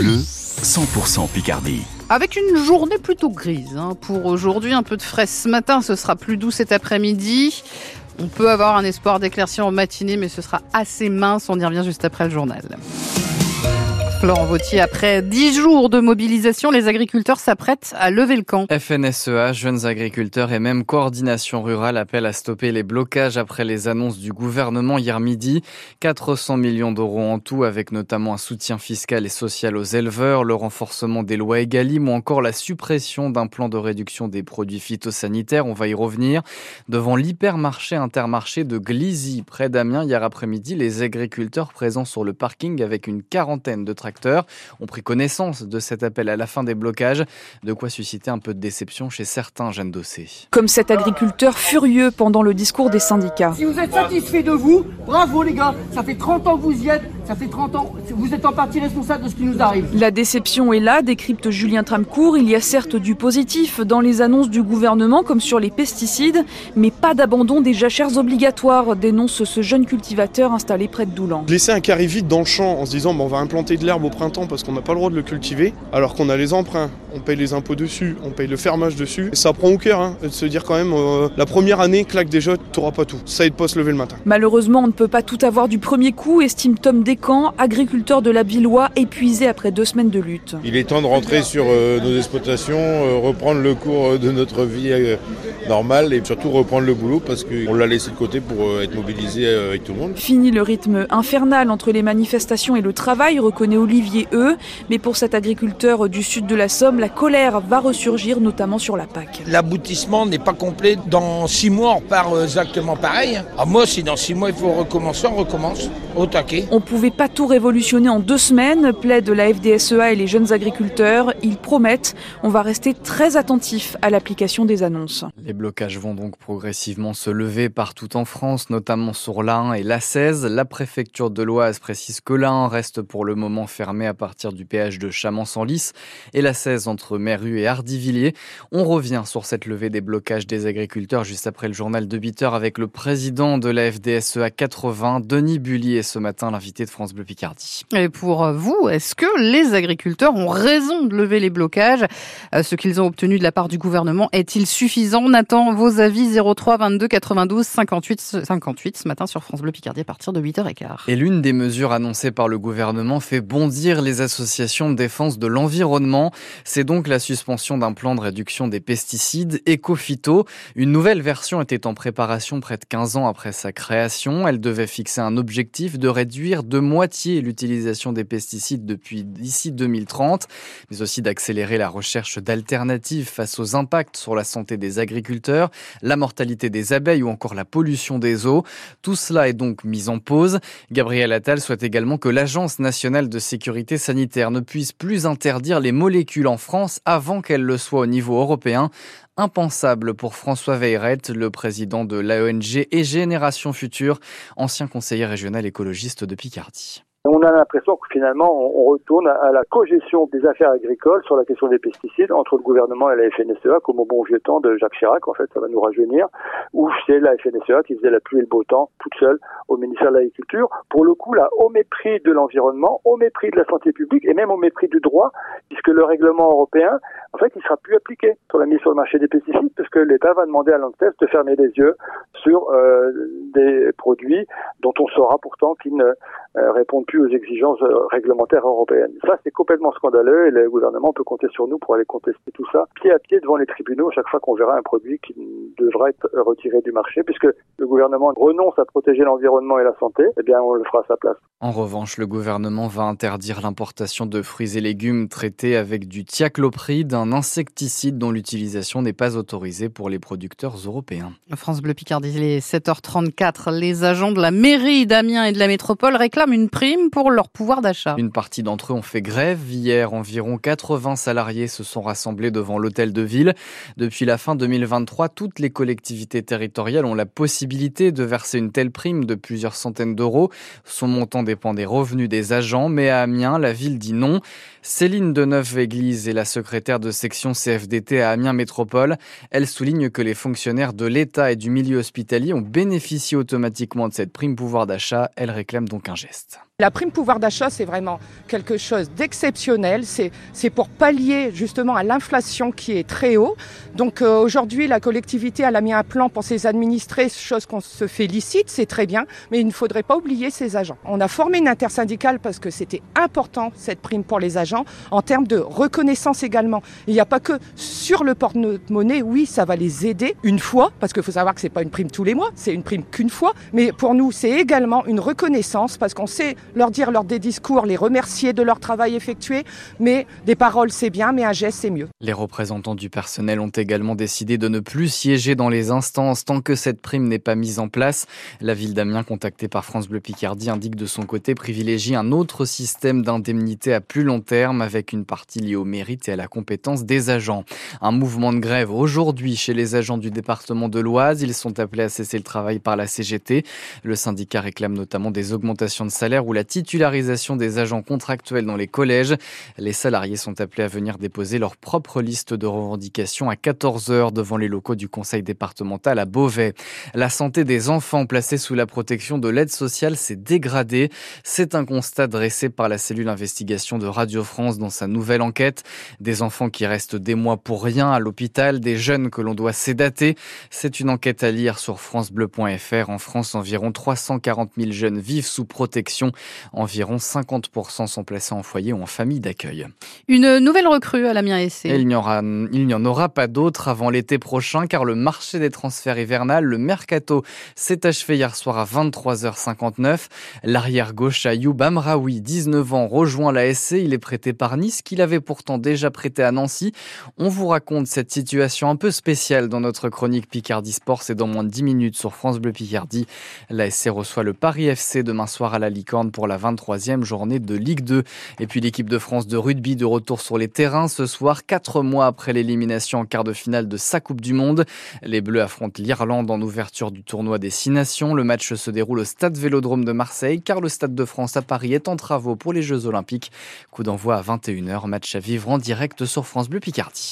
Bleu, 100% Picardie. Avec une journée plutôt grise hein. pour aujourd'hui, un peu de frais ce matin, ce sera plus doux cet après-midi. On peut avoir un espoir d'éclaircie en matinée, mais ce sera assez mince. On y revient juste après le journal. Florent Vautier, après dix jours de mobilisation, les agriculteurs s'apprêtent à lever le camp. FNSEA, jeunes agriculteurs et même coordination rurale appellent à stopper les blocages après les annonces du gouvernement hier midi. 400 millions d'euros en tout, avec notamment un soutien fiscal et social aux éleveurs, le renforcement des lois Egalim ou encore la suppression d'un plan de réduction des produits phytosanitaires. On va y revenir. Devant l'hypermarché intermarché de Glizy, près d'Amiens, hier après-midi, les agriculteurs présents sur le parking avec une quarantaine de tracteurs ont pris connaissance de cet appel à la fin des blocages, de quoi susciter un peu de déception chez certains jeunes dossés. Comme cet agriculteur furieux pendant le discours des syndicats. Si vous êtes satisfait de vous, bravo les gars, ça fait 30 ans que vous y êtes, ça fait 30 ans, vous êtes en partie responsable de ce qui nous arrive. La déception est là, décrypte Julien Tramcourt. Il y a certes du positif dans les annonces du gouvernement, comme sur les pesticides, mais pas d'abandon des jachères obligatoires, dénonce ce jeune cultivateur installé près de Doulan. Laisser un carré vide dans le champ en se disant bon, on va implanter de l'herbe au printemps parce qu'on n'a pas le droit de le cultiver, alors qu'on a les emprunts, on paye les impôts dessus, on paye le fermage dessus. Et ça prend au cœur hein, de se dire quand même, euh, la première année, claque déjà, t'auras pas tout. Ça aide pas à se lever le matin. Malheureusement, ne peut pas tout avoir du premier coup, estime Tom Descamps, agriculteur de la Billois, épuisé après deux semaines de lutte. Il est temps de rentrer sur euh, nos exploitations, euh, reprendre le cours de notre vie euh, normale et surtout reprendre le boulot parce qu'on l'a laissé de côté pour euh, être mobilisé euh, avec tout le monde. Fini le rythme infernal entre les manifestations et le travail, reconnaît Olivier E. Mais pour cet agriculteur du sud de la Somme, la colère va ressurgir, notamment sur la PAC. L'aboutissement n'est pas complet. Dans six mois, on repart exactement pareil. Ah, moi, si dans six mois, il faut recommencer, on recommence au taquet. On pouvait pas tout révolutionner en deux semaines, plaide la FDSEA et les jeunes agriculteurs. Ils promettent, on va rester très attentifs à l'application des annonces. Les blocages vont donc progressivement se lever partout en France, notamment sur l'Ain et la 16. La préfecture de l'Oise précise que l'Ain reste pour le moment fermé à partir du péage de Chamans-en-Lys et la 16 entre Méru et Hardivilliers. On revient sur cette levée des blocages des agriculteurs juste après le journal de 8 heures avec le président de la FDSEA 80, Denis Bullier, ce matin l'invité de France Bleu Picardie. Et pour vous, est-ce que les agriculteurs ont raison de lever les blocages? Euh, Ce qu'ils ont obtenu de la part du gouvernement est-il suffisant? On attend vos avis 03 22 92 58 58 ce matin sur France Bleu Picardie à partir de 8h15. Et l'une des mesures annoncées par le gouvernement fait bondir les associations de défense de l'environnement. C'est donc la suspension d'un plan de réduction des pesticides éco-phyto. Une nouvelle version était en préparation près de 15 ans après sa création. Elle devait fixer un objectif de réduire de moitié l'utilisation des pesticides depuis d'ici 2030, mais aussi d'accélérer la recherche d'alternatives face aux impacts sur la santé des agriculteurs, la mortalité des abeilles ou encore la pollution des eaux. Tout cela est donc mis en pause. Gabriel Attal souhaite également que l'Agence nationale de sécurité sanitaire ne puisse plus interdire les molécules en France avant qu'elle le soit au niveau européen. Impensable pour François Veyrette, le président de l'AONG et Génération Future, ancien conseiller régional de Picardie. On a l'impression que finalement on retourne à la cogestion des affaires agricoles sur la question des pesticides entre le gouvernement et la FNSEA, comme au bon vieux temps de Jacques Chirac, en fait ça va nous rajeunir, où c'est la FNSEA qui faisait la pluie et le beau temps toute seule au ministère de l'Agriculture. Pour le coup là, au mépris de l'environnement, au mépris de la santé publique et même au mépris du droit, puisque le règlement européen, en fait, il sera plus appliqué sur la mise sur le marché des pesticides, parce que l'État va demander à l'ANSES de fermer les yeux sur euh, des produits dont on saura pourtant qu'ils ne euh, répondent plus aux exigences euh, réglementaires européennes. Ça, c'est complètement scandaleux et le gouvernement peut compter sur nous pour aller contester tout ça pied à pied devant les tribunaux chaque fois qu'on verra un produit qui devra être retiré du marché, puisque le gouvernement renonce à protéger l'environnement et la santé, eh bien, on le fera à sa place. En revanche, le gouvernement va interdire l'importation de fruits et légumes traités avec du thiaclopride, un insecticide dont l'utilisation n'est pas autorisée pour les producteurs européens. France Bleu Picardie, il est 7h34. Les agents de la mairie d'Amiens et de la métropole réclament une prime pour leur pouvoir d'achat. Une partie d'entre eux ont fait grève. Hier, environ 80 salariés se sont rassemblés devant l'hôtel de ville. Depuis la fin 2023, toutes les collectivités territoriales ont la possibilité de verser une telle prime de plusieurs centaines d'euros. Son montant dépend des revenus des agents, mais à Amiens, la ville dit non. Céline Deneuve-Église est la secrétaire de section CFDT à Amiens Métropole. Elle souligne que les fonctionnaires de l'État et du milieu hospitalier ont bénéficié automatiquement de cette prime pouvoir d'achat. Elle réclame donc un geste. La prime pouvoir d'achat, c'est vraiment quelque chose d'exceptionnel. C'est pour pallier justement à l'inflation qui est très haut. Donc euh, aujourd'hui, la collectivité a mis un plan pour ses administrés, chose qu'on se félicite, c'est très bien, mais il ne faudrait pas oublier ses agents. On a formé une intersyndicale parce que c'était important cette prime pour les agents en termes de reconnaissance également. Il n'y a pas que sur le porte-monnaie, oui, ça va les aider une fois, parce qu'il faut savoir que c'est pas une prime tous les mois, c'est une prime qu'une fois, mais pour nous, c'est également une reconnaissance parce qu'on sait leur dire lors des discours, les remercier de leur travail effectué, mais des paroles c'est bien, mais un geste c'est mieux. Les représentants du personnel ont également décidé de ne plus siéger dans les instances tant que cette prime n'est pas mise en place. La ville d'Amiens, contactée par France Bleu Picardie, indique de son côté privilégier un autre système d'indemnité à plus long terme avec une partie liée au mérite et à la compétence des agents. Un mouvement de grève aujourd'hui chez les agents du département de l'Oise. Ils sont appelés à cesser le travail par la CGT. Le syndicat réclame notamment des augmentations de salaire ou la titularisation des agents contractuels dans les collèges. Les salariés sont appelés à venir déposer leur propre liste de revendications à 14 heures devant les locaux du conseil départemental à Beauvais. La santé des enfants placés sous la protection de l'aide sociale s'est dégradée. C'est un constat dressé par la cellule investigation de Radio France dans sa nouvelle enquête. Des enfants qui restent des mois pour rien à l'hôpital, des jeunes que l'on doit sédater. C'est une enquête à lire sur francebleu.fr. En France, environ 340 000 jeunes vivent sous protection. Environ 50% sont placés en foyer ou en famille d'accueil. Une nouvelle recrue à la Essai. Il n'y aura, il n'y en aura pas d'autres avant l'été prochain car le marché des transferts hivernal, le mercato, s'est achevé hier soir à 23h59. L'arrière gauche Ayoub Amraoui, 19 ans, rejoint la SC. Il est prêté par Nice qu'il avait pourtant déjà prêté à Nancy. On vous raconte cette situation un peu spéciale dans notre chronique Picardie Sport. C'est dans moins de 10 minutes sur France Bleu Picardie. La SC reçoit le Paris FC demain soir à la Licorne pour la 23e journée de Ligue 2. Et puis l'équipe de France de rugby de retour sur les terrains ce soir, quatre mois après l'élimination en quart de finale de sa Coupe du Monde. Les Bleus affrontent l'Irlande en ouverture du tournoi des Six Nations. Le match se déroule au stade Vélodrome de Marseille car le Stade de France à Paris est en travaux pour les Jeux Olympiques. Coup d'envoi à 21h, match à vivre en direct sur France Bleu Picardie.